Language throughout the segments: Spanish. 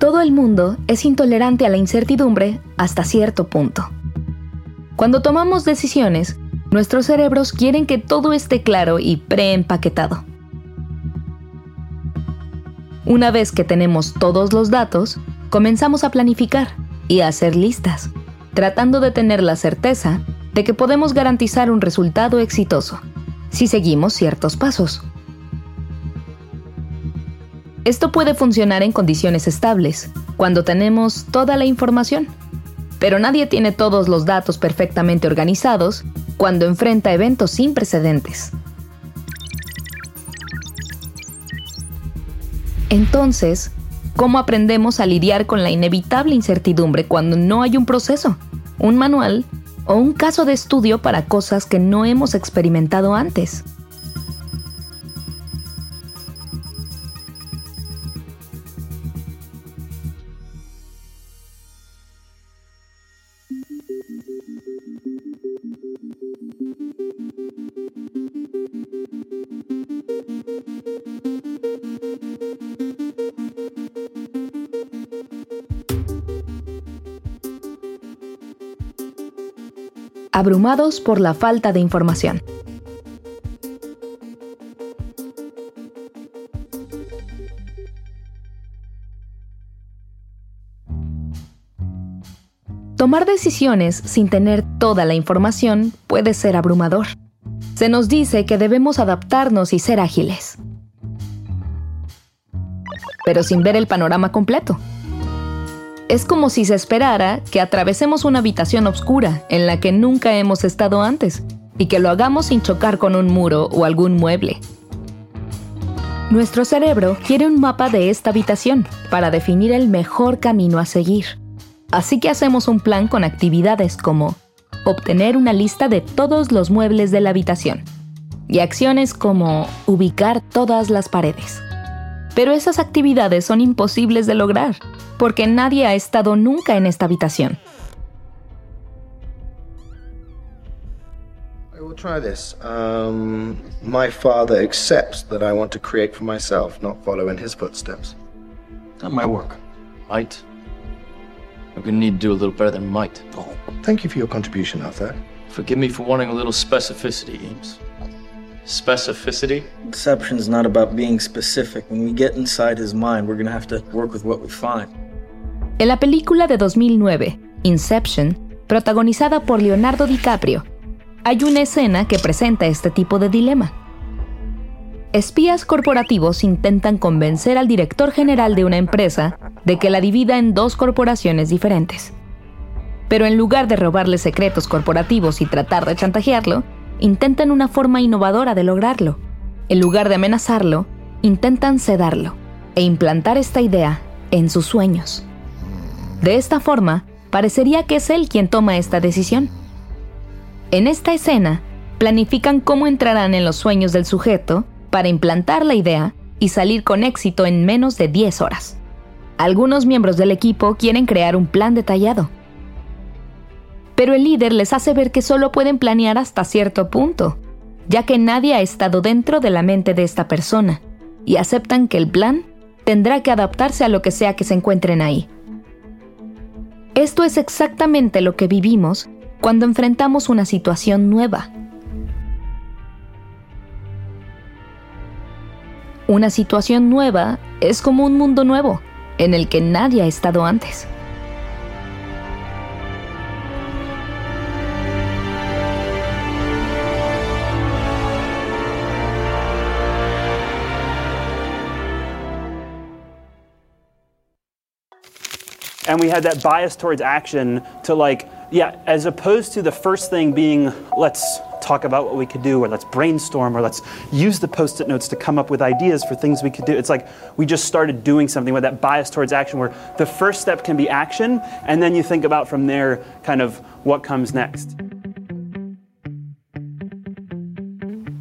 Todo el mundo es intolerante a la incertidumbre hasta cierto punto. Cuando tomamos decisiones, nuestros cerebros quieren que todo esté claro y preempaquetado. Una vez que tenemos todos los datos, comenzamos a planificar y a hacer listas, tratando de tener la certeza de que podemos garantizar un resultado exitoso si seguimos ciertos pasos. Esto puede funcionar en condiciones estables, cuando tenemos toda la información, pero nadie tiene todos los datos perfectamente organizados cuando enfrenta eventos sin precedentes. Entonces, ¿cómo aprendemos a lidiar con la inevitable incertidumbre cuando no hay un proceso, un manual o un caso de estudio para cosas que no hemos experimentado antes? Abrumados por la falta de información. Tomar decisiones sin tener toda la información puede ser abrumador. Se nos dice que debemos adaptarnos y ser ágiles, pero sin ver el panorama completo es como si se esperara que atravesemos una habitación oscura en la que nunca hemos estado antes y que lo hagamos sin chocar con un muro o algún mueble. Nuestro cerebro quiere un mapa de esta habitación para definir el mejor camino a seguir. Así que hacemos un plan con actividades como obtener una lista de todos los muebles de la habitación y acciones como ubicar todas las paredes. Pero esas actividades son imposibles de lograr porque nadie ha estado nunca en esta habitación. I will try this. Um, my father accepts that I want to create for myself, not follow in his footsteps. Not my work. Might. I'm gonna need to do a little better than might. Oh, thank you for your contribution, Arthur. Forgive me for wanting a little specificity, Eames. Specificity? is not about being specific. When we get inside his mind, we're gonna have to work with what we find. En la película de 2009, Inception, protagonizada por Leonardo DiCaprio, hay una escena que presenta este tipo de dilema. Espías corporativos intentan convencer al director general de una empresa de que la divida en dos corporaciones diferentes. Pero en lugar de robarle secretos corporativos y tratar de chantajearlo, intentan una forma innovadora de lograrlo. En lugar de amenazarlo, intentan sedarlo e implantar esta idea en sus sueños. De esta forma, parecería que es él quien toma esta decisión. En esta escena, planifican cómo entrarán en los sueños del sujeto para implantar la idea y salir con éxito en menos de 10 horas. Algunos miembros del equipo quieren crear un plan detallado. Pero el líder les hace ver que solo pueden planear hasta cierto punto, ya que nadie ha estado dentro de la mente de esta persona, y aceptan que el plan tendrá que adaptarse a lo que sea que se encuentren ahí. Esto es exactamente lo que vivimos cuando enfrentamos una situación nueva. Una situación nueva es como un mundo nuevo en el que nadie ha estado antes. And we had that bias towards action to like yeah as opposed to the first thing being let's talk about what we could do or let's brainstorm or let's use the post-it notes to come up with ideas for things we could do it's like we just started doing something with that bias towards action where the first step can be action and then you think about from there kind of what comes next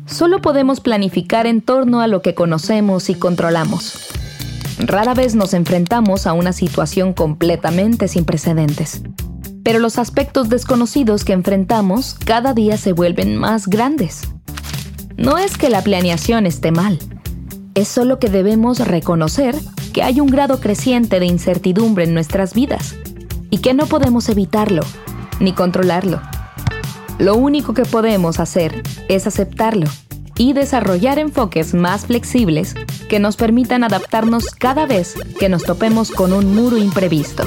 Solo podemos planificar en torno a lo que conocemos y controlamos. Rara vez nos enfrentamos a una situación completamente sin precedentes. Pero los aspectos desconocidos que enfrentamos cada día se vuelven más grandes. No es que la planeación esté mal, es solo que debemos reconocer que hay un grado creciente de incertidumbre en nuestras vidas y que no podemos evitarlo ni controlarlo. Lo único que podemos hacer es aceptarlo y desarrollar enfoques más flexibles que nos permitan adaptarnos cada vez que nos topemos con un muro imprevisto.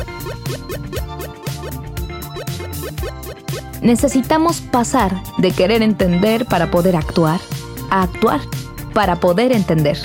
Necesitamos pasar de querer entender para poder actuar a actuar para poder entender.